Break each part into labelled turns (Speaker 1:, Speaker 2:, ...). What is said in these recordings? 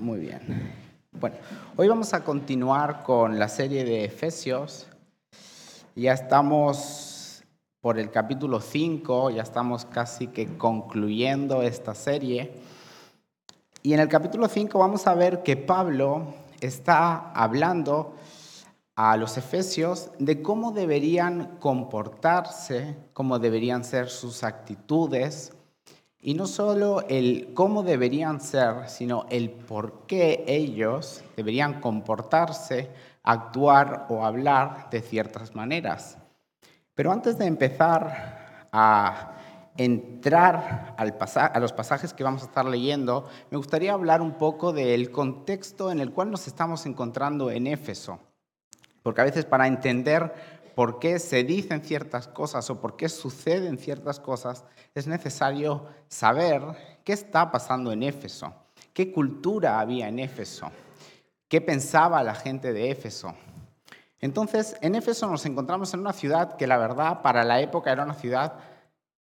Speaker 1: Muy bien. Bueno, hoy vamos a continuar con la serie de Efesios. Ya estamos por el capítulo 5, ya estamos casi que concluyendo esta serie. Y en el capítulo 5 vamos a ver que Pablo está hablando a los efesios de cómo deberían comportarse, cómo deberían ser sus actitudes, y no solo el cómo deberían ser, sino el por qué ellos deberían comportarse, actuar o hablar de ciertas maneras. Pero antes de empezar a entrar a los pasajes que vamos a estar leyendo, me gustaría hablar un poco del contexto en el cual nos estamos encontrando en Éfeso. Porque a veces para entender por qué se dicen ciertas cosas o por qué suceden ciertas cosas, es necesario saber qué está pasando en Éfeso, qué cultura había en Éfeso, qué pensaba la gente de Éfeso. Entonces, en Éfeso nos encontramos en una ciudad que la verdad para la época era una ciudad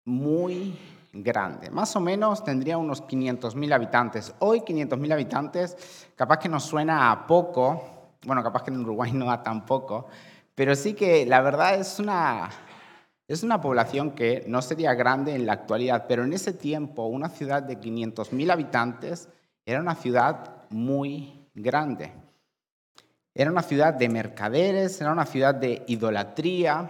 Speaker 1: muy grande. Más o menos tendría unos 500.000 habitantes. Hoy 500.000 habitantes, capaz que nos suena a poco, bueno, capaz que en Uruguay no a tan poco, pero sí que la verdad es una, es una población que no sería grande en la actualidad, pero en ese tiempo una ciudad de 500.000 habitantes era una ciudad muy grande. Era una ciudad de mercaderes, era una ciudad de idolatría,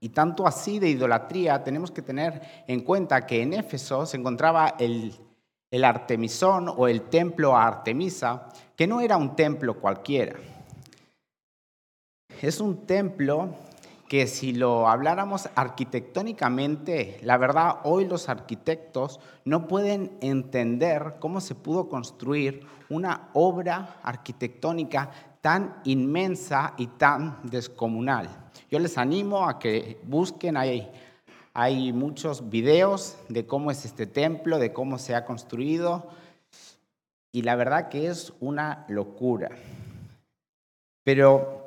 Speaker 1: y tanto así de idolatría tenemos que tener en cuenta que en Éfeso se encontraba el, el Artemisón o el templo a Artemisa, que no era un templo cualquiera es un templo que si lo habláramos arquitectónicamente, la verdad hoy los arquitectos no pueden entender cómo se pudo construir una obra arquitectónica tan inmensa y tan descomunal. Yo les animo a que busquen ahí. Hay muchos videos de cómo es este templo, de cómo se ha construido, y la verdad que es una locura. Pero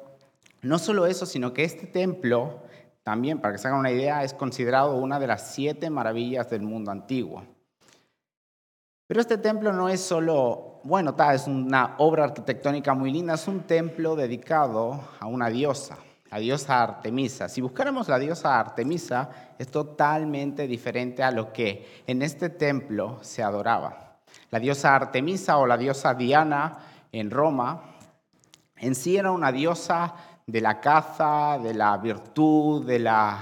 Speaker 1: no solo eso, sino que este templo, también para que se hagan una idea, es considerado una de las siete maravillas del mundo antiguo. Pero este templo no es solo, bueno, es una obra arquitectónica muy linda, es un templo dedicado a una diosa, la diosa Artemisa. Si buscáramos la diosa Artemisa, es totalmente diferente a lo que en este templo se adoraba. La diosa Artemisa o la diosa Diana en Roma, en sí era una diosa de la caza, de la virtud, de la,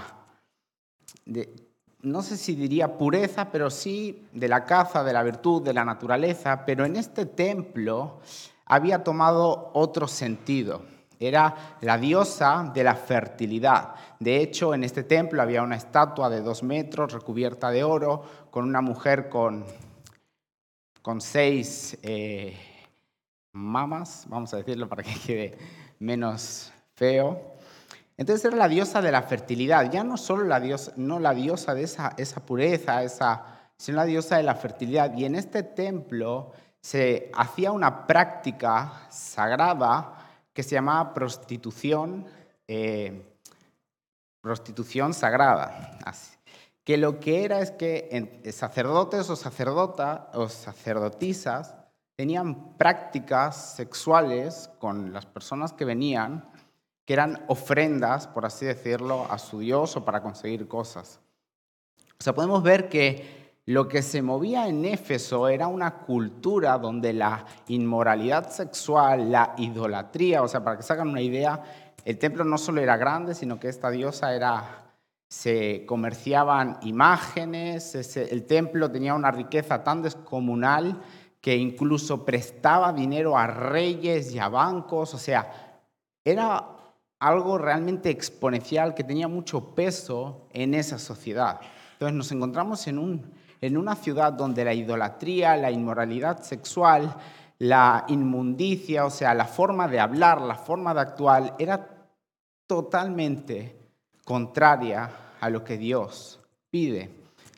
Speaker 1: no sé si diría pureza, pero sí de la caza, de la virtud, de la naturaleza, pero en este templo había tomado otro sentido. Era la diosa de la fertilidad. De hecho, en este templo había una estatua de dos metros recubierta de oro, con una mujer con, con seis eh, mamas, vamos a decirlo para que quede menos feo. Entonces era la diosa de la fertilidad, ya no solo la diosa, no la diosa de esa, esa pureza, esa, sino la diosa de la fertilidad. Y en este templo se hacía una práctica sagrada que se llamaba prostitución, eh, prostitución sagrada. Que lo que era es que sacerdotes o, sacerdota, o sacerdotisas tenían prácticas sexuales con las personas que venían que eran ofrendas, por así decirlo, a su Dios o para conseguir cosas. O sea, podemos ver que lo que se movía en Éfeso era una cultura donde la inmoralidad sexual, la idolatría, o sea, para que se hagan una idea, el templo no solo era grande, sino que esta diosa era, se comerciaban imágenes, el templo tenía una riqueza tan descomunal que incluso prestaba dinero a reyes y a bancos, o sea, era algo realmente exponencial que tenía mucho peso en esa sociedad. Entonces nos encontramos en, un, en una ciudad donde la idolatría, la inmoralidad sexual, la inmundicia, o sea, la forma de hablar, la forma de actuar, era totalmente contraria a lo que Dios pide.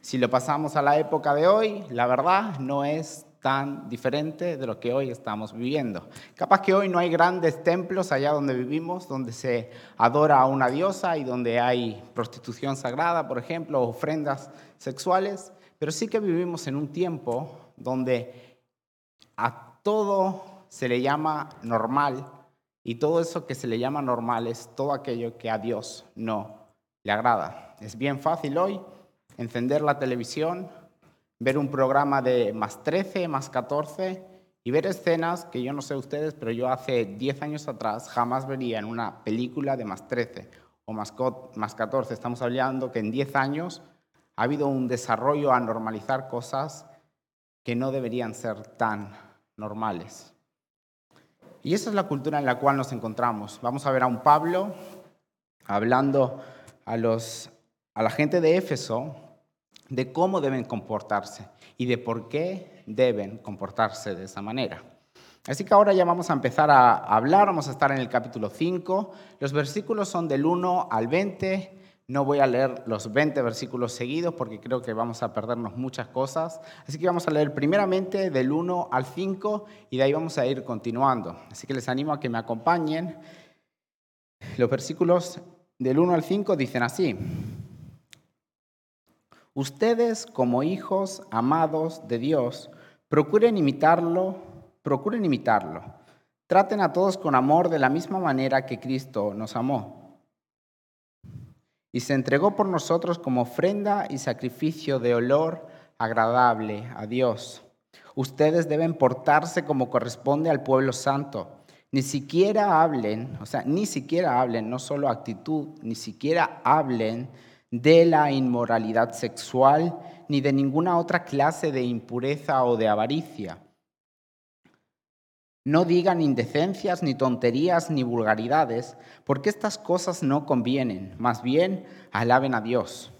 Speaker 1: Si lo pasamos a la época de hoy, la verdad no es tan diferente de lo que hoy estamos viviendo. Capaz que hoy no hay grandes templos allá donde vivimos, donde se adora a una diosa y donde hay prostitución sagrada, por ejemplo, ofrendas sexuales, pero sí que vivimos en un tiempo donde a todo se le llama normal y todo eso que se le llama normal es todo aquello que a Dios no le agrada. Es bien fácil hoy encender la televisión, ver un programa de más 13, más 14 y ver escenas que yo no sé ustedes, pero yo hace 10 años atrás jamás vería en una película de más 13 o más 14. Estamos hablando que en 10 años ha habido un desarrollo a normalizar cosas que no deberían ser tan normales. Y esa es la cultura en la cual nos encontramos. Vamos a ver a un Pablo hablando a, los, a la gente de Éfeso de cómo deben comportarse y de por qué deben comportarse de esa manera. Así que ahora ya vamos a empezar a hablar, vamos a estar en el capítulo 5. Los versículos son del 1 al 20 no voy a leer los 20 versículos seguidos porque creo que vamos a perdernos muchas cosas. Así que vamos a leer primeramente del 1 al 5 y de ahí vamos a ir continuando. Así que les animo a que me acompañen. Los versículos del 1 al 5 dicen así. Ustedes como hijos amados de Dios, procuren imitarlo, procuren imitarlo. Traten a todos con amor de la misma manera que Cristo nos amó y se entregó por nosotros como ofrenda y sacrificio de olor agradable a Dios. Ustedes deben portarse como corresponde al pueblo santo. Ni siquiera hablen, o sea, ni siquiera hablen, no solo actitud, ni siquiera hablen de la inmoralidad sexual ni de ninguna otra clase de impureza o de avaricia no digan indecencias, ni tonterías, ni vulgaridades, porque estas cosas no convienen, más bien alaben a Dios.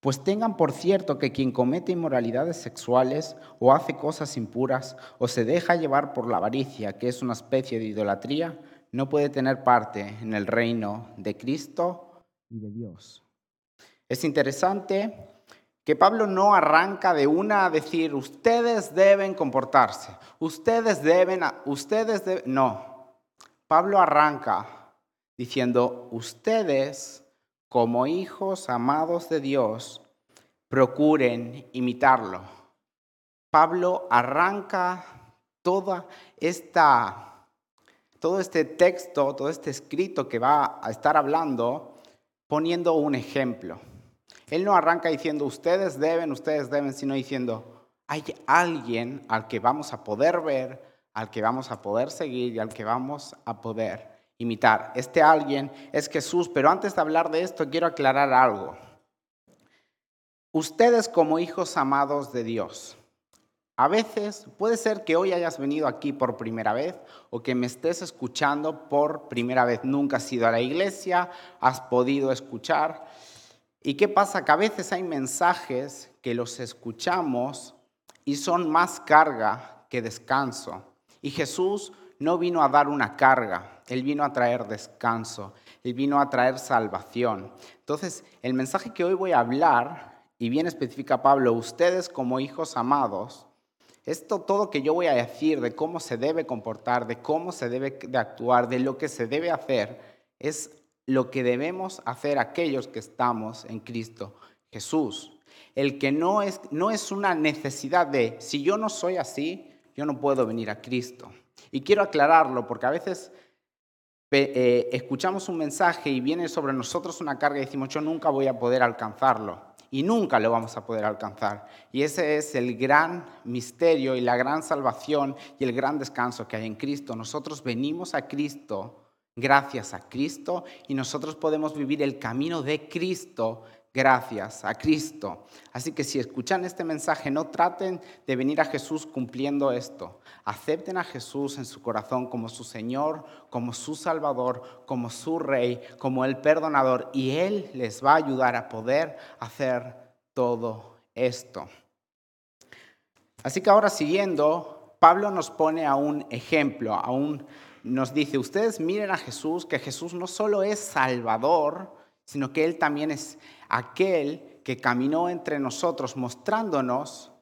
Speaker 1: Pues tengan por cierto que quien comete inmoralidades sexuales o hace cosas impuras o se deja llevar por la avaricia, que es una especie de idolatría, no puede tener parte en el reino de Cristo y de Dios. Es interesante que Pablo no arranca de una a decir, ustedes deben comportarse, ustedes deben, ustedes deben, no. Pablo arranca diciendo, ustedes como hijos amados de Dios, procuren imitarlo. Pablo arranca toda esta, todo este texto, todo este escrito que va a estar hablando, poniendo un ejemplo. Él no arranca diciendo, ustedes deben, ustedes deben, sino diciendo, hay alguien al que vamos a poder ver, al que vamos a poder seguir y al que vamos a poder imitar. Este alguien es Jesús, pero antes de hablar de esto quiero aclarar algo. Ustedes como hijos amados de Dios, a veces puede ser que hoy hayas venido aquí por primera vez o que me estés escuchando por primera vez. Nunca has ido a la iglesia, has podido escuchar. ¿Y qué pasa? Que a veces hay mensajes que los escuchamos y son más carga que descanso. Y Jesús no vino a dar una carga, Él vino a traer descanso, Él vino a traer salvación. Entonces, el mensaje que hoy voy a hablar, y bien especifica Pablo, ustedes como hijos amados, esto todo que yo voy a decir de cómo se debe comportar, de cómo se debe de actuar, de lo que se debe hacer, es lo que debemos hacer aquellos que estamos en Cristo Jesús. El que no es, no es una necesidad de, si yo no soy así, yo no puedo venir a Cristo. Y quiero aclararlo porque a veces eh, escuchamos un mensaje y viene sobre nosotros una carga y decimos, yo nunca voy a poder alcanzarlo. Y nunca lo vamos a poder alcanzar. Y ese es el gran misterio y la gran salvación y el gran descanso que hay en Cristo. Nosotros venimos a Cristo gracias a Cristo y nosotros podemos vivir el camino de Cristo gracias a Cristo. Así que si escuchan este mensaje, no traten de venir a Jesús cumpliendo esto. Acepten a Jesús en su corazón como su Señor, como su Salvador, como su Rey, como el perdonador y Él les va a ayudar a poder hacer todo esto. Así que ahora siguiendo, Pablo nos pone a un ejemplo, a un nos dice, ustedes miren a Jesús, que Jesús no solo es Salvador, sino que Él también es aquel que caminó entre nosotros mostrándonos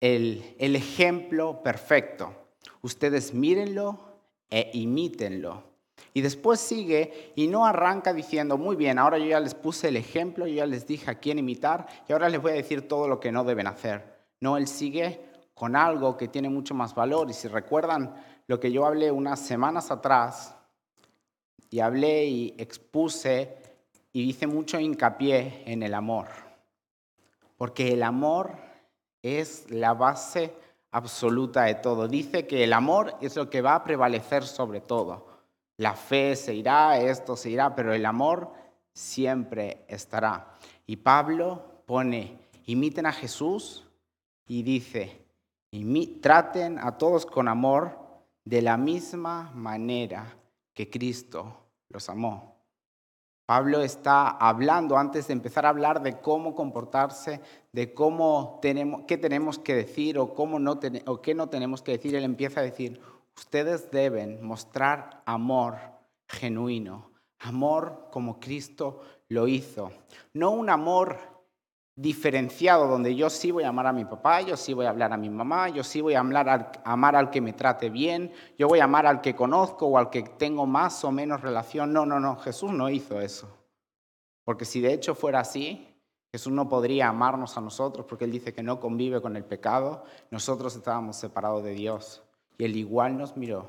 Speaker 1: el, el ejemplo perfecto. Ustedes mírenlo e imítenlo. Y después sigue y no arranca diciendo, muy bien, ahora yo ya les puse el ejemplo, yo ya les dije a quién imitar y ahora les voy a decir todo lo que no deben hacer. No, Él sigue con algo que tiene mucho más valor. Y si recuerdan lo que yo hablé unas semanas atrás, y hablé y expuse y hice mucho hincapié en el amor. Porque el amor es la base absoluta de todo. Dice que el amor es lo que va a prevalecer sobre todo. La fe se irá, esto se irá, pero el amor siempre estará. Y Pablo pone, imiten a Jesús y dice, traten a todos con amor de la misma manera que Cristo los amó. Pablo está hablando antes de empezar a hablar de cómo comportarse, de cómo tenemos, qué tenemos que decir o, cómo no o qué no tenemos que decir. Él empieza a decir, ustedes deben mostrar amor genuino, amor como Cristo lo hizo. No un amor diferenciado donde yo sí voy a amar a mi papá, yo sí voy a hablar a mi mamá, yo sí voy a amar al que me trate bien, yo voy a amar al que conozco o al que tengo más o menos relación. No, no, no, Jesús no hizo eso. Porque si de hecho fuera así, Jesús no podría amarnos a nosotros porque Él dice que no convive con el pecado, nosotros estábamos separados de Dios. Y Él igual nos miró,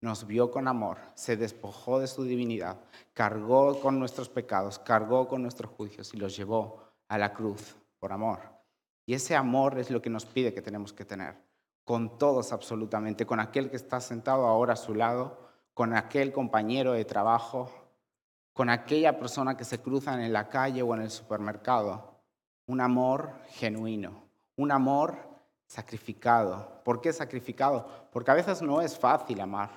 Speaker 1: nos vio con amor, se despojó de su divinidad, cargó con nuestros pecados, cargó con nuestros juicios y los llevó a la cruz por amor. Y ese amor es lo que nos pide que tenemos que tener, con todos absolutamente, con aquel que está sentado ahora a su lado, con aquel compañero de trabajo, con aquella persona que se cruzan en la calle o en el supermercado. Un amor genuino, un amor sacrificado. ¿Por qué sacrificado? Porque a veces no es fácil amar.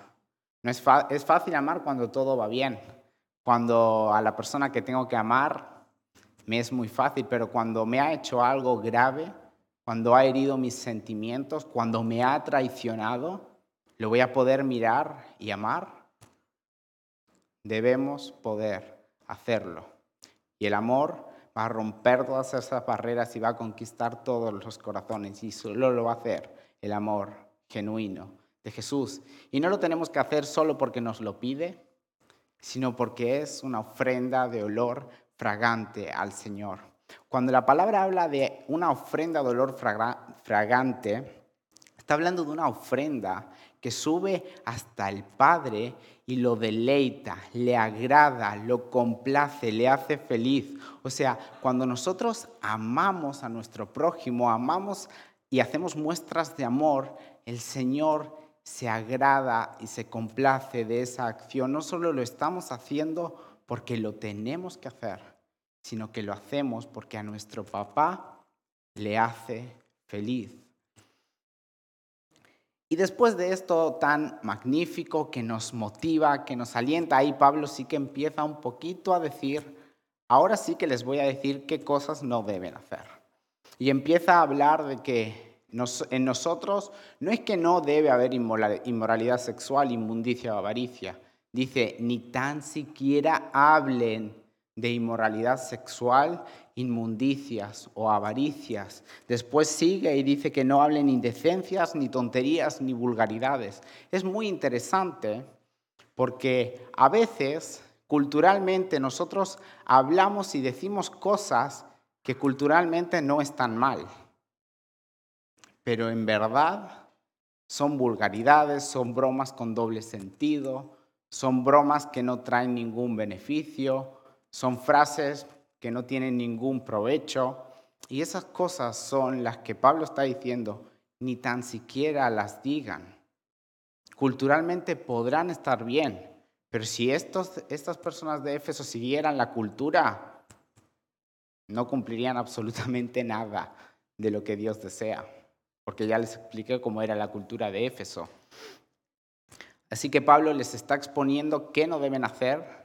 Speaker 1: No es, es fácil amar cuando todo va bien, cuando a la persona que tengo que amar me es muy fácil, pero cuando me ha hecho algo grave, cuando ha herido mis sentimientos, cuando me ha traicionado, ¿lo voy a poder mirar y amar? Debemos poder hacerlo. Y el amor va a romper todas esas barreras y va a conquistar todos los corazones. Y solo lo va a hacer el amor genuino de Jesús. Y no lo tenemos que hacer solo porque nos lo pide, sino porque es una ofrenda de olor fragante al Señor. Cuando la palabra habla de una ofrenda de olor fragante, está hablando de una ofrenda que sube hasta el Padre y lo deleita, le agrada, lo complace, le hace feliz. O sea, cuando nosotros amamos a nuestro prójimo, amamos y hacemos muestras de amor, el Señor se agrada y se complace de esa acción. No solo lo estamos haciendo porque lo tenemos que hacer, sino que lo hacemos porque a nuestro papá le hace feliz. Y después de esto tan magnífico que nos motiva, que nos alienta, ahí Pablo sí que empieza un poquito a decir, ahora sí que les voy a decir qué cosas no deben hacer. Y empieza a hablar de que en nosotros no es que no debe haber inmoralidad sexual, inmundicia o avaricia. Dice, ni tan siquiera hablen de inmoralidad sexual, inmundicias o avaricias. Después sigue y dice que no hablen indecencias, ni tonterías, ni vulgaridades. Es muy interesante porque a veces culturalmente nosotros hablamos y decimos cosas que culturalmente no están mal, pero en verdad son vulgaridades, son bromas con doble sentido, son bromas que no traen ningún beneficio, son frases que no tienen ningún provecho. Y esas cosas son las que Pablo está diciendo, ni tan siquiera las digan. Culturalmente podrán estar bien, pero si estos, estas personas de Éfeso siguieran la cultura, no cumplirían absolutamente nada de lo que Dios desea, porque ya les expliqué cómo era la cultura de Éfeso. Así que Pablo les está exponiendo qué no deben hacer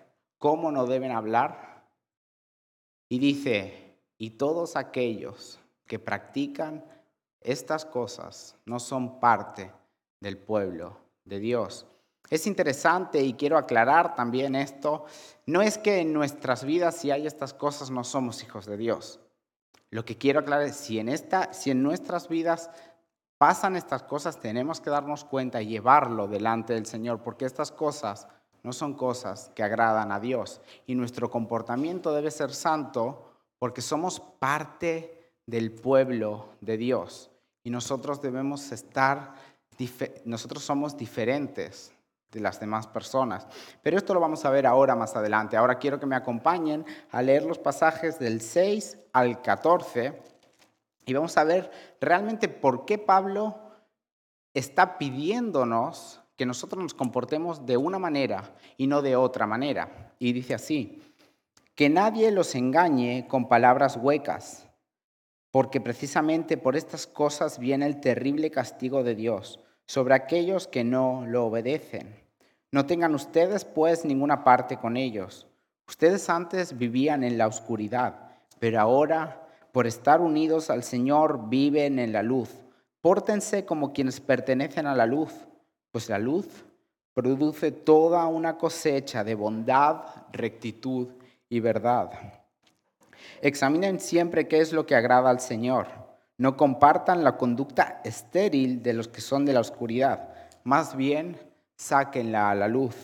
Speaker 1: cómo no deben hablar. Y dice, y todos aquellos que practican estas cosas no son parte del pueblo de Dios. Es interesante y quiero aclarar también esto, no es que en nuestras vidas si hay estas cosas no somos hijos de Dios. Lo que quiero aclarar es si en, esta, si en nuestras vidas pasan estas cosas tenemos que darnos cuenta y llevarlo delante del Señor, porque estas cosas no son cosas que agradan a Dios. Y nuestro comportamiento debe ser santo porque somos parte del pueblo de Dios. y nosotros debemos estar, nosotros somos diferentes de las demás personas. Pero esto lo vamos a ver ahora más adelante. Ahora quiero que me acompañen a leer los pasajes del 6 al 14 y vamos a ver realmente por qué Pablo está pidiéndonos que nosotros nos comportemos de una manera y no de otra manera. Y dice así, que nadie los engañe con palabras huecas, porque precisamente por estas cosas viene el terrible castigo de Dios sobre aquellos que no lo obedecen. No tengan ustedes pues ninguna parte con ellos. Ustedes antes vivían en la oscuridad, pero ahora, por estar unidos al Señor, viven en la luz. Pórtense como quienes pertenecen a la luz, pues la luz produce toda una cosecha de bondad, rectitud y verdad. Examinen siempre qué es lo que agrada al Señor. No compartan la conducta estéril de los que son de la oscuridad. Más bien, sáquenla a la luz,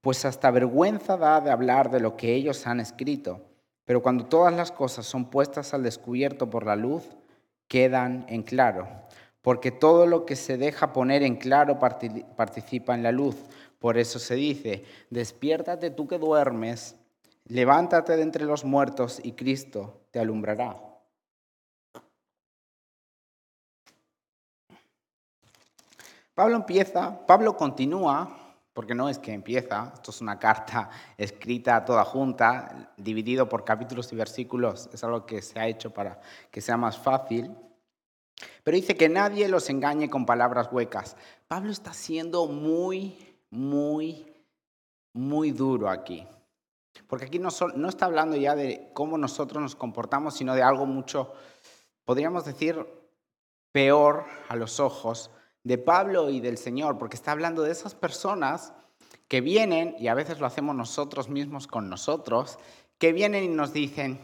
Speaker 1: pues hasta vergüenza da de hablar de lo que ellos han escrito, pero cuando todas las cosas son puestas al descubierto por la luz, quedan en claro, porque todo lo que se deja poner en claro participa en la luz. Por eso se dice, despiértate tú que duermes, levántate de entre los muertos y Cristo te alumbrará. Pablo empieza, Pablo continúa, porque no es que empieza, esto es una carta escrita toda junta, dividido por capítulos y versículos, es algo que se ha hecho para que sea más fácil. Pero dice que nadie los engañe con palabras huecas. Pablo está siendo muy, muy, muy duro aquí. Porque aquí no, no está hablando ya de cómo nosotros nos comportamos, sino de algo mucho, podríamos decir, peor a los ojos de Pablo y del Señor, porque está hablando de esas personas que vienen, y a veces lo hacemos nosotros mismos con nosotros, que vienen y nos dicen,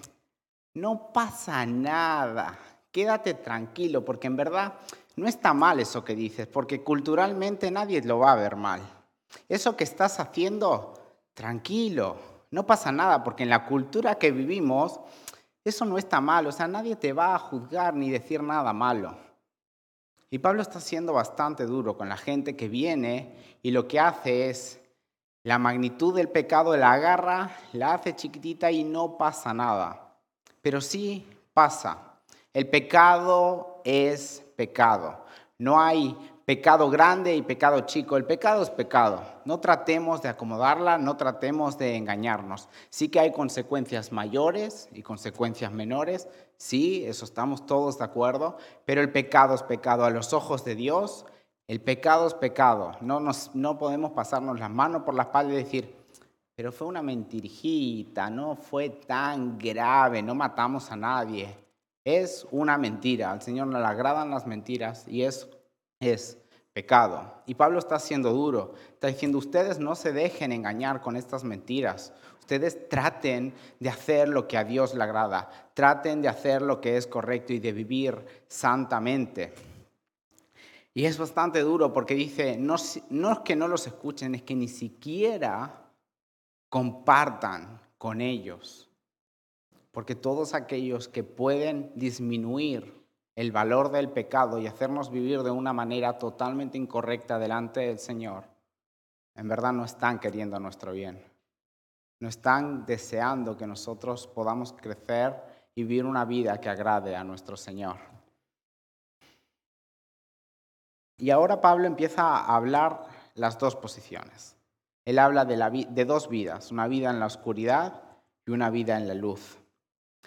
Speaker 1: no pasa nada, quédate tranquilo, porque en verdad no está mal eso que dices, porque culturalmente nadie lo va a ver mal. Eso que estás haciendo, tranquilo, no pasa nada, porque en la cultura que vivimos, eso no está mal, o sea, nadie te va a juzgar ni decir nada malo. Y Pablo está siendo bastante duro con la gente que viene y lo que hace es la magnitud del pecado la agarra, la hace chiquitita y no pasa nada. Pero sí pasa. El pecado es pecado. No hay pecado grande y pecado chico. El pecado es pecado. No tratemos de acomodarla, no tratemos de engañarnos. Sí que hay consecuencias mayores y consecuencias menores. Sí, eso estamos todos de acuerdo. Pero el pecado es pecado. A los ojos de Dios, el pecado es pecado. No, nos, no podemos pasarnos las manos por la espalda y decir, pero fue una mentirijita, no fue tan grave, no matamos a nadie. Es una mentira. Al Señor no le agradan las mentiras y es es Y Pablo está siendo duro. Está diciendo, ustedes no se dejen engañar con estas mentiras. Ustedes traten de hacer lo que a Dios le agrada. Traten de hacer lo que es correcto y de vivir santamente. Y es bastante duro porque dice, no, no es que no los escuchen, es que ni siquiera compartan con ellos. Porque todos aquellos que pueden disminuir el valor del pecado y hacernos vivir de una manera totalmente incorrecta delante del Señor, en verdad no están queriendo nuestro bien. No están deseando que nosotros podamos crecer y vivir una vida que agrade a nuestro Señor. Y ahora Pablo empieza a hablar las dos posiciones. Él habla de, dos vidas, una vida en la oscuridad y una vida en la luz.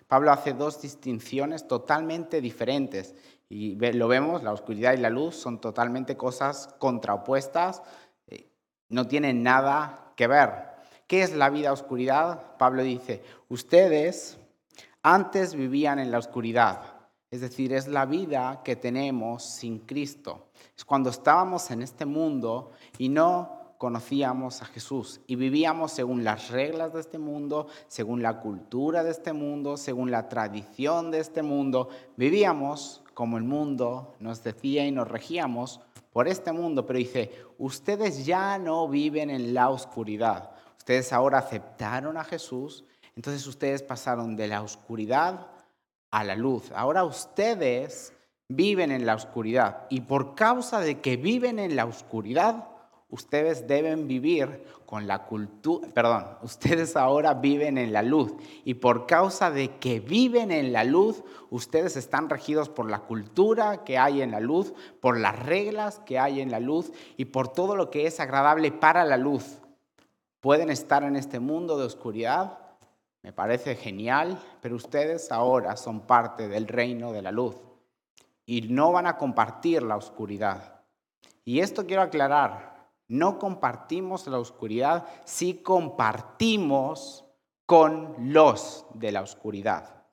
Speaker 1: Pablo hace dos distinciones totalmente diferentes y lo vemos, la oscuridad y la luz son totalmente cosas contraopuestas, eh, no tienen nada que ver. ¿Qué es la vida oscuridad? Pablo dice, ustedes antes vivían en la oscuridad, es decir, es la vida que tenemos sin Cristo. Es cuando estábamos en este mundo y no conocíamos a Jesús y vivíamos según las reglas de este mundo, según la cultura de este mundo, según la tradición de este mundo. Vivíamos como el mundo nos decía y nos regíamos por este mundo, pero dice, ustedes ya no viven en la oscuridad. Ustedes ahora aceptaron a Jesús, entonces ustedes pasaron de la oscuridad a la luz. Ahora ustedes viven en la oscuridad. Y por causa de que viven en la oscuridad, ustedes deben vivir con la cultura, perdón, ustedes ahora viven en la luz. Y por causa de que viven en la luz, ustedes están regidos por la cultura que hay en la luz, por las reglas que hay en la luz y por todo lo que es agradable para la luz. Pueden estar en este mundo de oscuridad, me parece genial, pero ustedes ahora son parte del reino de la luz y no van a compartir la oscuridad. Y esto quiero aclarar, no compartimos la oscuridad si compartimos con los de la oscuridad.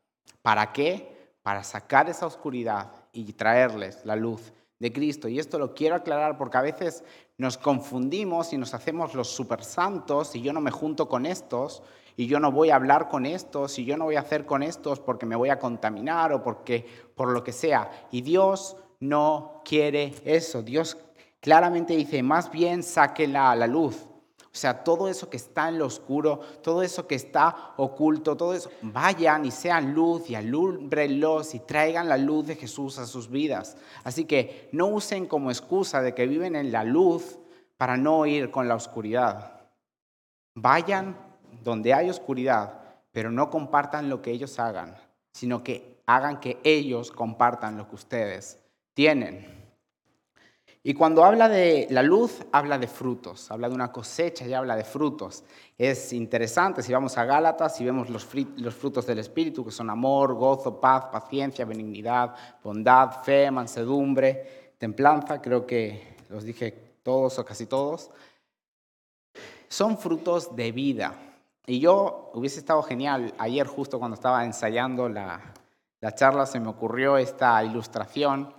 Speaker 1: ¿Para qué? Para sacar esa oscuridad y traerles la luz de Cristo. Y esto lo quiero aclarar porque a veces nos confundimos y nos hacemos los super santos y yo no me junto con estos y yo no voy a hablar con estos y yo no voy a hacer con estos porque me voy a contaminar o porque por lo que sea. Y Dios no quiere eso. Dios claramente dice, más bien sáquela a la luz. O sea, todo eso que está en lo oscuro, todo eso que está oculto, todo eso, vayan y sean luz y alúmbrenlos y traigan la luz de Jesús a sus vidas. Así que no usen como excusa de que viven en la luz para no ir con la oscuridad. Vayan donde hay oscuridad, pero no compartan lo que ellos hagan, sino que hagan que ellos compartan lo que ustedes tienen. Y cuando habla de la luz, habla de frutos, habla de una cosecha y habla de frutos. Es interesante si vamos a Gálatas y vemos los, frutos del Espíritu, que son amor, gozo, paz, paciencia, benignidad, bondad, fe, mansedumbre, templanza, creo que los dije todos o casi todos. Son frutos de vida. Y yo hubiese estado genial, ayer justo cuando estaba ensayando la charla se me ocurrió esta ilustración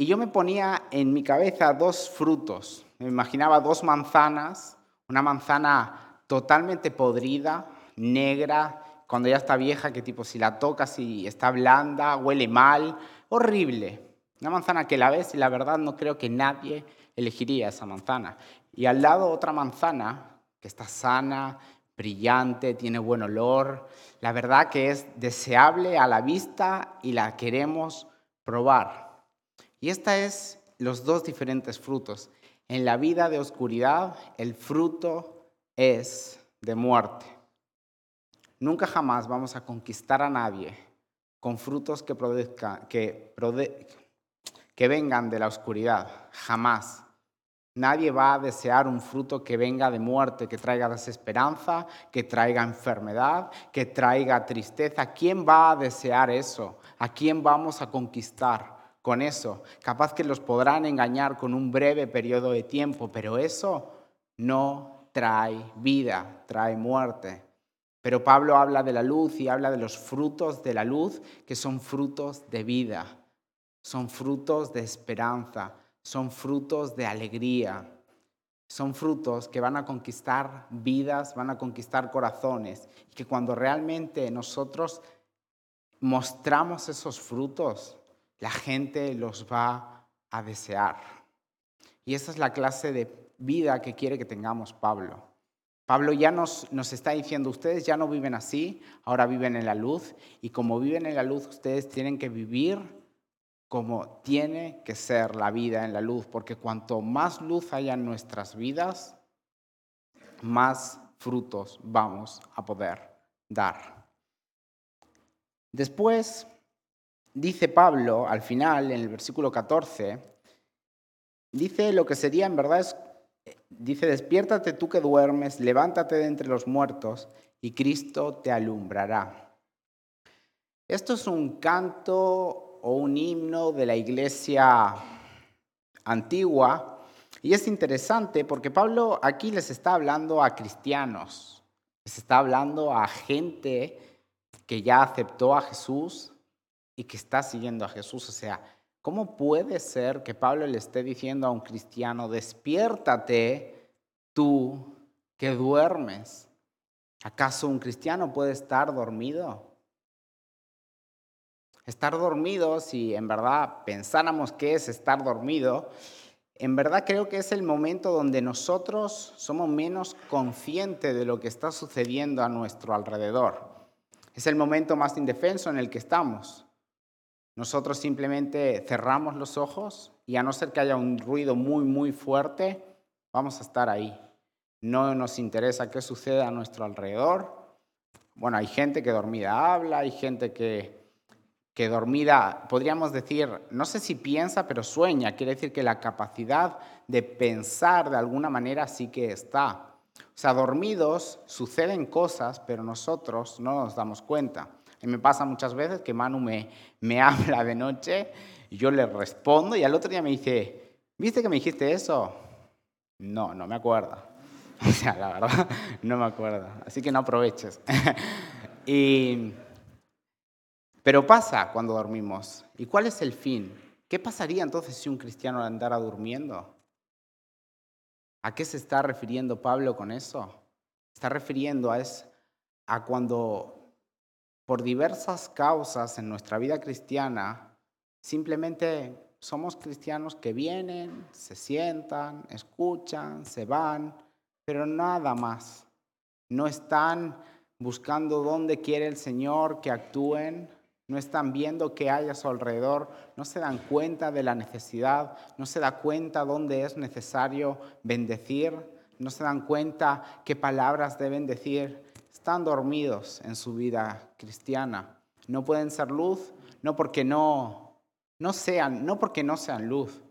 Speaker 1: y yo me ponía en mi cabeza dos frutos. Me imaginaba dos manzanas, una manzana totalmente podrida, negra, cuando ya está vieja, que tipo si la tocas y está blanda, huele mal, horrible. Una manzana que la ves y la verdad no creo que nadie elegiría esa manzana. Y al lado otra manzana que está sana, brillante, tiene buen olor. La verdad que es deseable a la vista y la queremos probar. Y esta es los dos diferentes frutos. En la vida de oscuridad, el fruto es de muerte. Nunca jamás vamos a conquistar a nadie con frutos que, que, que vengan de la oscuridad. Jamás. Nadie va a desear un fruto que venga de muerte, que traiga desesperanza, que traiga enfermedad, que traiga tristeza. ¿Quién va a desear eso? ¿A quién vamos a conquistar? Con eso. Capaz que los podrán engañar con un breve periodo de tiempo, pero eso no trae vida, trae muerte. Pero Pablo habla de la luz y habla de los frutos de la luz, que son frutos de vida, son frutos de esperanza, son frutos de alegría, son frutos que van a conquistar vidas, van a conquistar corazones, y que cuando realmente nosotros mostramos esos frutos, la gente los va a desear. Y esa es la clase de vida que quiere que tengamos Pablo. Pablo ya nos, nos, está diciendo, ustedes ya no viven así, ahora viven en la luz, y como viven en la luz, ustedes tienen que vivir como tiene que ser la vida en la luz, porque cuanto más luz haya en nuestras vidas, más frutos vamos a poder dar. Después, dice Pablo al final, en el versículo 14, dice lo que sería en verdad es, dice, despiértate tú que duermes, levántate de entre los muertos y Cristo te alumbrará. Esto es un canto o un himno de la iglesia antigua y es interesante porque Pablo aquí les está hablando a cristianos, les está hablando a gente que ya aceptó a Jesús, y que está siguiendo a Jesús. O sea, ¿cómo puede ser que Pablo le esté diciendo a un cristiano, despiértate tú que duermes? ¿Acaso un cristiano puede estar dormido? Estar dormido, si en verdad pensáramos que es estar dormido, en verdad creo que es el momento donde nosotros somos menos conscientes de lo que está sucediendo a nuestro alrededor. Es el momento más indefenso en el que estamos. Nosotros simplemente cerramos los ojos y a no ser que haya un ruido muy, muy fuerte, vamos a estar ahí. No nos interesa qué sucede a nuestro alrededor. Bueno, hay gente que dormida habla, hay gente que, que dormida, podríamos decir, no sé si piensa, pero sueña. Quiere decir que la capacidad de pensar de alguna manera sí que está. O sea, dormidos suceden cosas, pero nosotros no nos damos cuenta. Y me pasa muchas veces que Manu me, me habla de noche y yo le respondo y al otro día me dice, ¿viste que me dijiste eso? No, no me acuerdo. O sea, la verdad, no me acuerdo. Así que no aproveches. y, pero pasa cuando dormimos. ¿Y cuál es el fin? ¿Qué pasaría entonces si un cristiano andara durmiendo? ¿A qué se está refiriendo Pablo con eso? Está refiriendo a, es, a cuando por diversas causas en nuestra vida cristiana Simplemente somos cristianos que vienen, se sientan, escuchan, se van, pero nada más. No están buscando dónde quiere el Señor que actúen, no están viendo qué hay a su alrededor, no se dan cuenta de la necesidad, no se da cuenta dónde es necesario bendecir, no se dan cuenta qué palabras deben decir. Están dormidos en su vida cristiana. No pueden ser luz, no porque no no sean, no porque no sean luz,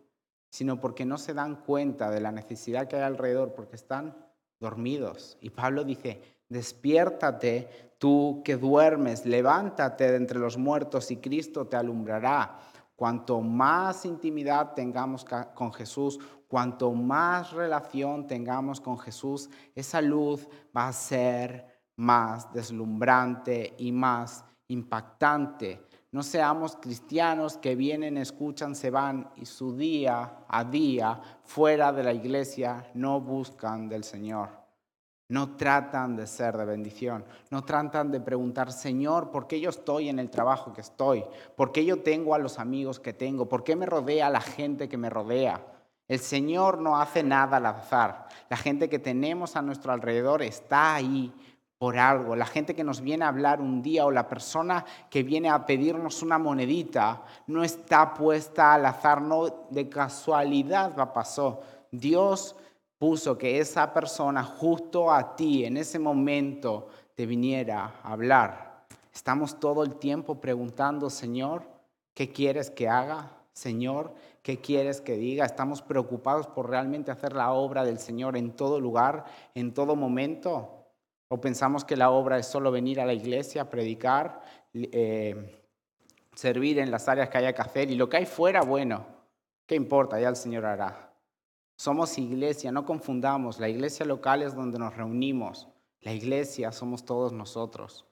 Speaker 1: sino porque no se dan cuenta de la necesidad que hay alrededor, porque están dormidos. Y Pablo dice, despiértate tú que duermes, levántate de entre los muertos y Cristo te alumbrará. Cuanto más intimidad tengamos con Jesús, cuanto más relación tengamos con Jesús, esa luz va a ser más deslumbrante y más impactante. No seamos cristianos que vienen, escuchan, se van y su día a día fuera de la iglesia no buscan del Señor. No tratan de ser de bendición. No tratan de preguntar, Señor, ¿por qué yo estoy en el trabajo que estoy? ¿Por qué yo tengo a los amigos que tengo? ¿Por qué me rodea la gente que me rodea? El Señor no hace nada al azar. La gente que tenemos a nuestro alrededor está ahí por algo. La gente que nos viene a hablar un día o la persona que viene a pedirnos una monedita no está puesta al azar, no de casualidad va pasó. Dios puso que esa persona justo a ti en ese momento te viniera a hablar. Estamos todo el tiempo preguntando, Señor, ¿qué quieres que haga? Señor, ¿qué quieres que diga? Estamos preocupados por realmente hacer la obra del Señor en todo lugar, en todo momento. O pensamos que la obra es solo venir a la iglesia, predicar, eh, servir en las áreas que haya que hacer y lo que hay fuera, bueno, ¿qué importa? Ya el Señor hará. Somos iglesia, no confundamos. La iglesia local es donde nos reunimos. La iglesia somos todos nosotros.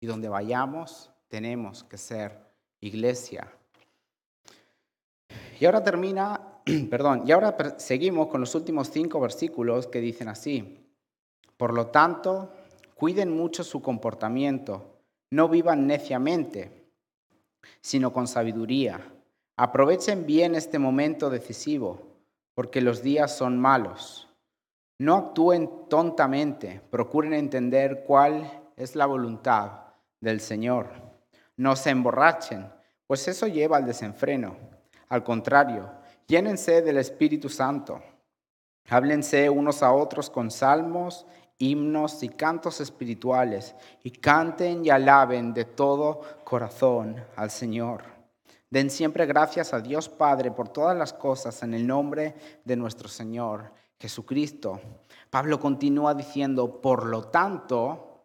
Speaker 1: Y donde vayamos, tenemos que ser iglesia. Y ahora termina, perdón, y ahora seguimos con los últimos cinco versículos que dicen así. Por lo tanto, cuiden mucho su comportamiento, no vivan neciamente, sino con sabiduría. Aprovechen bien este momento decisivo, porque los días son malos. No actúen tontamente, procuren entender cuál es la voluntad del Señor. No se emborrachen, pues eso lleva al desenfreno. Al contrario, llénense del Espíritu Santo. Háblense unos a otros con salmos himnos y cantos espirituales, y canten y alaben de todo corazón al Señor. Den siempre gracias a Dios Padre por todas las cosas en el nombre de nuestro Señor Jesucristo. Pablo continúa diciendo, por lo tanto,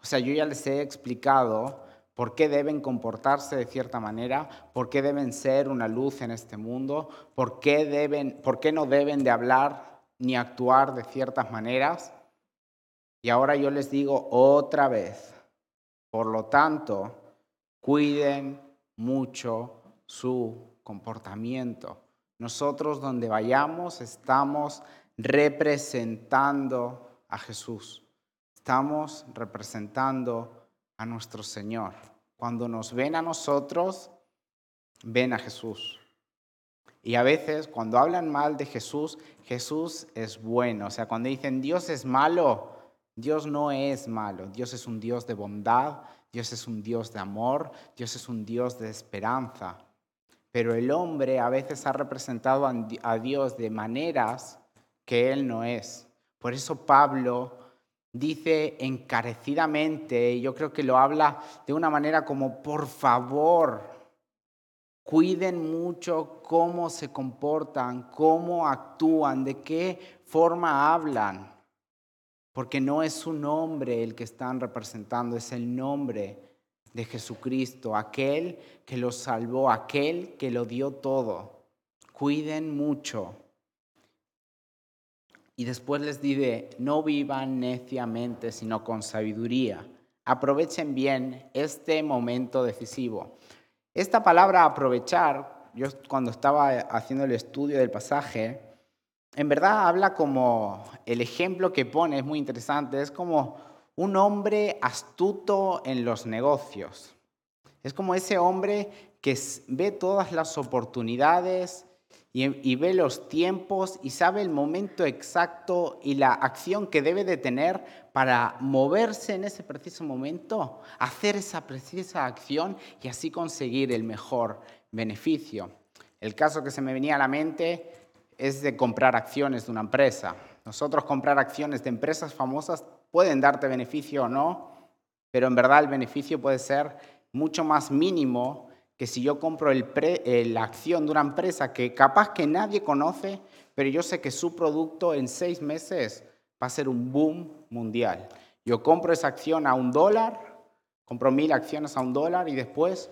Speaker 1: o sea, yo ya les he explicado por qué deben comportarse de cierta manera, por qué deben ser una luz en este mundo, por qué, deben, por qué no deben de hablar ni actuar de ciertas maneras. Y ahora yo les digo otra vez, por lo tanto, cuiden mucho su comportamiento. Nosotros donde vayamos estamos representando a Jesús. Estamos representando a nuestro Señor. Cuando nos ven a nosotros, ven a Jesús. Y a veces cuando hablan mal de Jesús, Jesús es bueno. O sea, cuando dicen Dios es malo, Dios no es malo, Dios es un Dios de bondad, Dios es un Dios de amor, Dios es un Dios de esperanza. Pero el hombre a veces ha representado a Dios de maneras que Él no es. Por eso Pablo dice encarecidamente, yo creo que lo habla de una manera como, por favor, cuiden mucho cómo se comportan, cómo actúan, de qué forma hablan, porque no es su nombre el que están representando, es el nombre de Jesucristo, aquel que los salvó, aquel que lo dio todo. Cuiden mucho. Y después les dice, no vivan neciamente, sino con sabiduría. Aprovechen bien este momento decisivo. Esta palabra aprovechar, yo cuando estaba haciendo el estudio del pasaje, en verdad habla como el ejemplo que pone, es muy interesante, es como un hombre astuto en los negocios. Es como ese hombre que ve todas las oportunidades y, ve los tiempos y sabe el momento exacto y la acción que debe de tener para moverse en ese preciso momento, hacer esa precisa acción y así conseguir el mejor beneficio. El caso que se me venía a la mente es de comprar acciones de una empresa. Nosotros comprar acciones de empresas famosas pueden darte beneficio o no, pero en verdad el beneficio puede ser mucho más mínimo que si yo compro la acción de una empresa que capaz que nadie conoce, pero yo sé que su producto en seis meses va a ser un boom mundial. Yo compro esa acción a un dólar, compro mil acciones a un dólar y después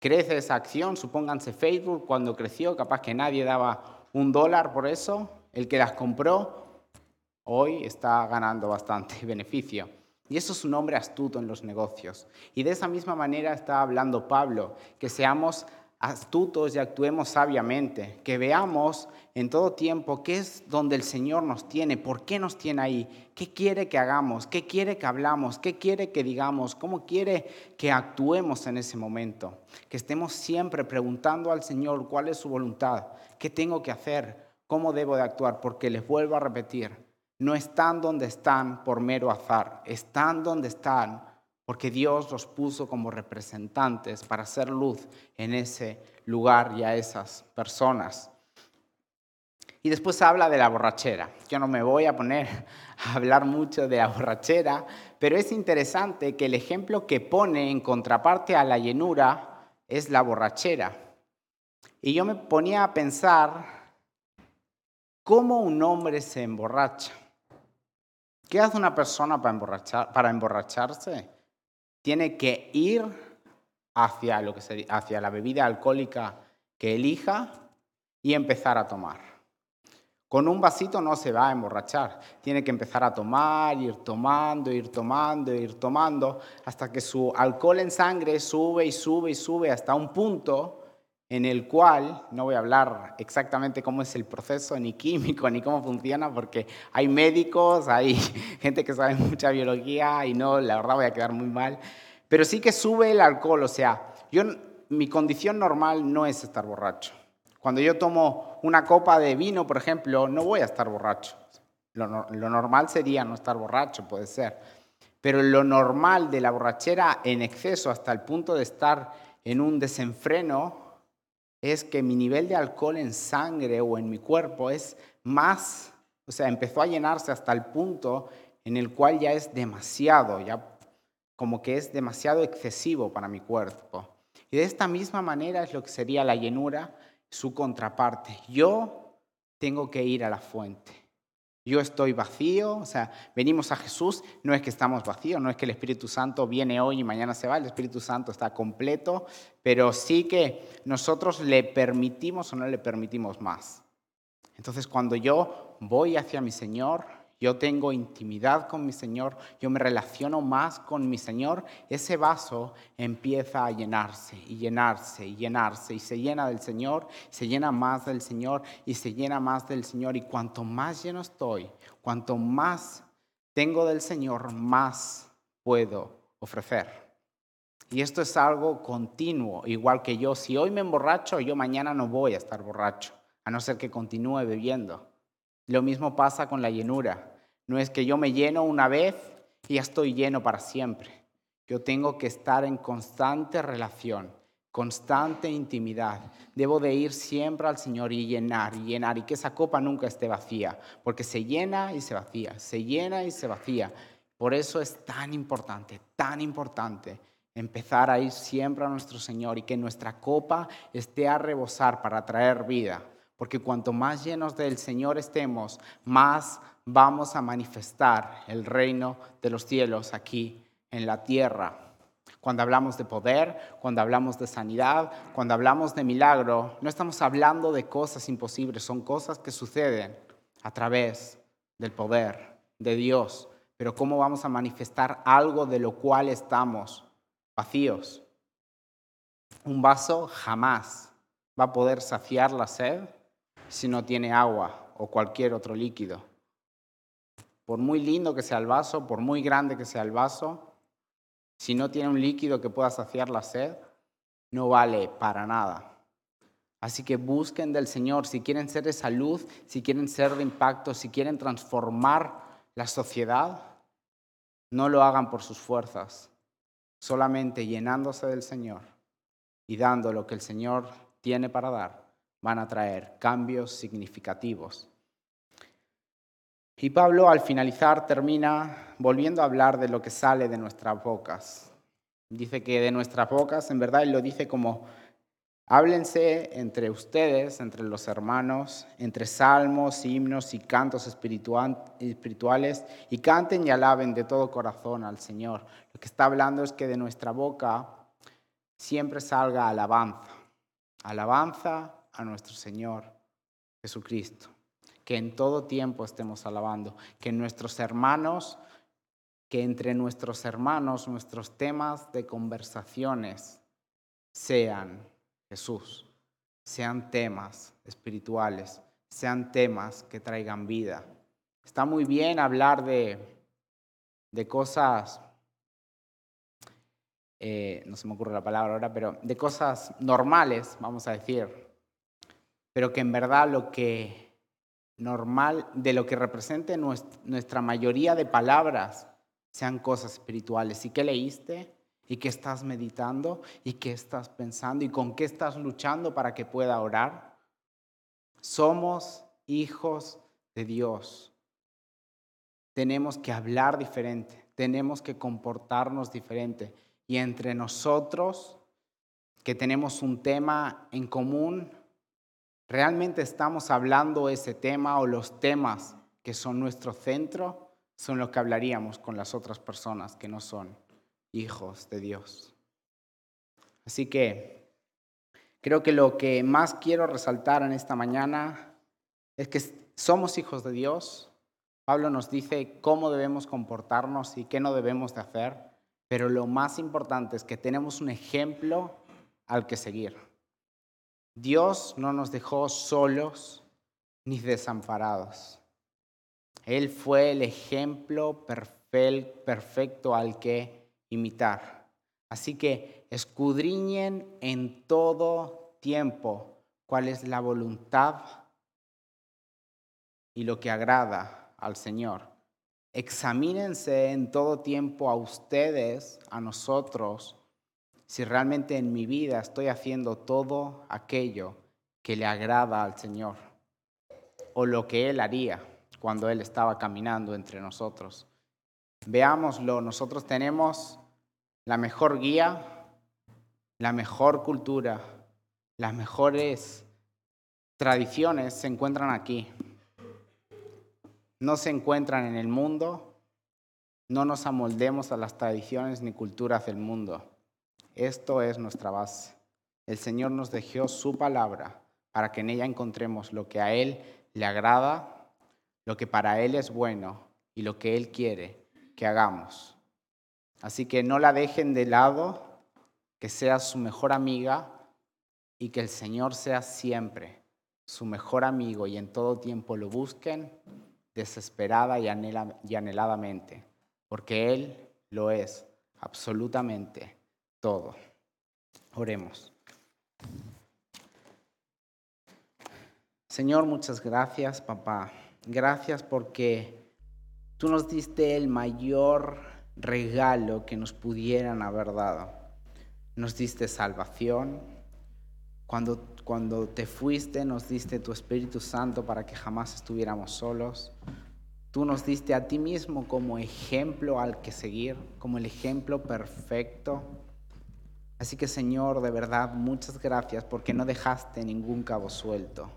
Speaker 1: crece esa acción, supónganse Facebook cuando creció, capaz que nadie daba un dólar por eso, el que las compró hoy está ganando bastante beneficio. Y eso es un hombre astuto en los negocios. Y de esa misma manera está hablando Pablo, que seamos astutos y actuemos sabiamente, que veamos en todo tiempo qué es donde el Señor nos tiene, por qué nos tiene ahí, qué quiere que hagamos, qué quiere que hablamos, qué quiere que digamos, cómo quiere que actuemos en ese momento. Que estemos siempre preguntando al Señor cuál es su voluntad, qué tengo que hacer, cómo debo de actuar, porque les vuelvo a repetir, no están donde están por mero azar, están donde están porque Dios los puso como representantes para hacer luz en ese lugar y a esas personas. Y después habla de la borrachera. Yo no me voy a poner a hablar mucho de la borrachera, pero es interesante que el ejemplo que pone en contraparte a la llenura es la borrachera. Y yo me ponía a pensar cómo un hombre se emborracha. ¿Qué hace una persona para, emborracharse? Tiene que ir hacia, lo que hacia la bebida alcohólica que elija y empezar a tomar. Con un vasito no se va a emborrachar. Tiene que empezar a tomar, ir tomando, ir tomando, ir tomando, hasta que su alcohol en sangre sube y sube y sube hasta un punto en el cual, no voy a hablar exactamente cómo es el proceso, ni químico, ni cómo funciona, porque hay médicos, hay gente que sabe mucha biología y no, la verdad voy a quedar muy mal, pero sí que sube el alcohol, o sea, yo, mi condición normal no es estar borracho. Cuando yo tomo una copa de vino, por ejemplo, no voy a estar borracho. Lo, lo normal sería no estar borracho, puede ser. Pero lo normal de la borrachera en exceso hasta el punto de estar en un desenfreno es que mi nivel de alcohol en sangre o en mi cuerpo es más, o sea, empezó a llenarse hasta el punto en el cual ya es demasiado, ya como que es demasiado excesivo para mi cuerpo. Y de esta misma manera es lo que sería la llenura, su contraparte. Yo tengo que ir a la fuente. Yo estoy vacío, o sea, venimos a Jesús, no es que estamos vacíos, no es que el Espíritu Santo viene hoy y mañana se va, el Espíritu Santo está completo, pero sí que nosotros le permitimos o no le permitimos más. Entonces, cuando yo voy hacia mi Señor, yo tengo intimidad con mi Señor, yo me relaciono más con mi Señor, ese vaso empieza a llenarse y llenarse y llenarse y se llena del Señor, se llena más del Señor y se llena más del Señor. Y cuanto más lleno estoy, cuanto más tengo del Señor, más puedo ofrecer. Y esto es algo continuo, igual que yo. Si hoy me emborracho, yo mañana no voy a estar borracho, a no ser que continúe bebiendo. Lo mismo pasa con la llenura. No es que yo me lleno una vez y ya estoy lleno para siempre. Yo tengo que estar en constante relación, constante intimidad. Debo de ir siempre al Señor y llenar, llenar, y que esa copa nunca esté vacía, porque se llena y se vacía, se llena y se vacía. Por eso es tan importante, tan importante empezar a ir siempre a nuestro Señor y que nuestra copa esté a rebosar para traer vida. Porque cuanto más llenos del Señor estemos, más vamos a manifestar el reino de los cielos aquí en la tierra. Cuando hablamos de poder, cuando hablamos de sanidad, cuando hablamos de milagro, no estamos hablando de cosas imposibles, son cosas que suceden a través del poder de Dios. Pero ¿cómo vamos a manifestar algo de lo cual estamos vacíos? Un vaso jamás va a poder saciar la sed si no tiene agua o cualquier otro líquido. Por muy lindo que sea el vaso, por muy grande que sea el vaso, si no tiene un líquido que pueda saciar la sed, no vale para nada. Así que busquen del Señor si quieren ser de salud, si quieren ser de impacto, si quieren transformar la sociedad, no lo hagan por sus fuerzas, solamente llenándose del Señor y dando lo que el Señor tiene para dar, van a traer cambios significativos y Pablo al finalizar termina volviendo a hablar de lo que sale de nuestras bocas. Dice que de nuestras bocas, en verdad él lo dice como, háblense entre ustedes, entre los hermanos, entre salmos, himnos y cantos espirituales, y canten y alaben de todo corazón al Señor. Lo que está hablando es que de nuestra boca siempre salga alabanza, alabanza a nuestro Señor Jesucristo que en todo tiempo estemos alabando, que nuestros hermanos, que entre nuestros hermanos nuestros temas de conversaciones sean Jesús, sean temas espirituales, sean temas que traigan vida. Está muy bien hablar de, de cosas, eh, no se me ocurre la palabra ahora, pero de cosas normales, vamos a decir, pero que en verdad lo que normal, de lo que represente nuestra mayoría de palabras, sean cosas espirituales. ¿Y qué leíste? ¿Y qué estás meditando? ¿Y qué estás pensando? ¿Y con qué estás luchando para que pueda orar? Somos hijos de Dios. Tenemos que hablar diferente, tenemos que comportarnos diferente. Y entre nosotros, que tenemos un tema en común, ¿Realmente estamos hablando ese tema o los temas que son nuestro centro son los que hablaríamos con las otras personas que no son hijos de Dios? Así que creo que lo que más quiero resaltar en esta mañana es que somos hijos de Dios. Pablo nos dice cómo debemos comportarnos y qué no debemos de hacer, pero lo más importante es que tenemos un ejemplo al que seguir. Dios no nos dejó solos ni desamparados. Él fue el ejemplo perfecto al que imitar. Así que escudriñen en todo tiempo cuál es la voluntad y lo que agrada al Señor. Examínense en todo tiempo a ustedes, a nosotros, si realmente en mi vida estoy haciendo todo aquello que le agrada al Señor o lo que Él haría cuando Él estaba caminando entre nosotros. Veámoslo, nosotros tenemos la mejor guía, la mejor cultura, las mejores tradiciones se encuentran aquí. No se encuentran en el mundo, no nos amoldemos a las tradiciones ni culturas del mundo. Esto es nuestra base. El Señor nos dejó su palabra para que en ella encontremos lo que a Él le agrada, lo que para Él es bueno y lo que Él quiere que hagamos. Así que no la dejen de lado, que sea su mejor amiga y que el Señor sea siempre su mejor amigo y en todo tiempo lo busquen desesperada y, anheladamente, porque Él lo es absolutamente todo. Oremos. Señor, muchas gracias, papá. Gracias porque tú nos diste el mayor regalo que nos pudieran haber dado. Nos diste salvación. Cuando, cuando te fuiste nos diste tu Espíritu Santo para que jamás estuviéramos solos. Tú nos diste a ti mismo como ejemplo al que seguir, como el ejemplo perfecto. Así que Señor, de verdad, muchas gracias porque no dejaste ningún cabo suelto.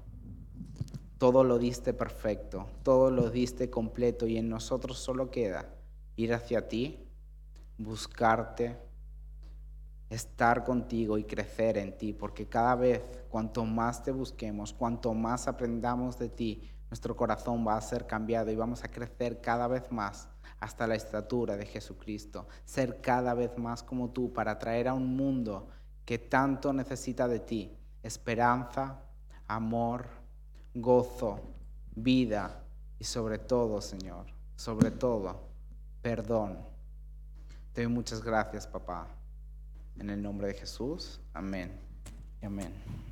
Speaker 1: Todo lo diste perfecto, todo lo diste completo y en nosotros solo queda ir hacia ti, buscarte, estar contigo y crecer en ti, porque cada vez cuanto más te busquemos, cuanto más aprendamos de ti, nuestro corazón va a ser cambiado y vamos a crecer cada vez más hasta la estatura de Jesucristo, ser cada vez más como tú para traer a un mundo que tanto necesita de ti esperanza, amor, gozo, vida y sobre todo, Señor, sobre todo, perdón. Te doy muchas gracias, papá. En el nombre de Jesús, amén y amén.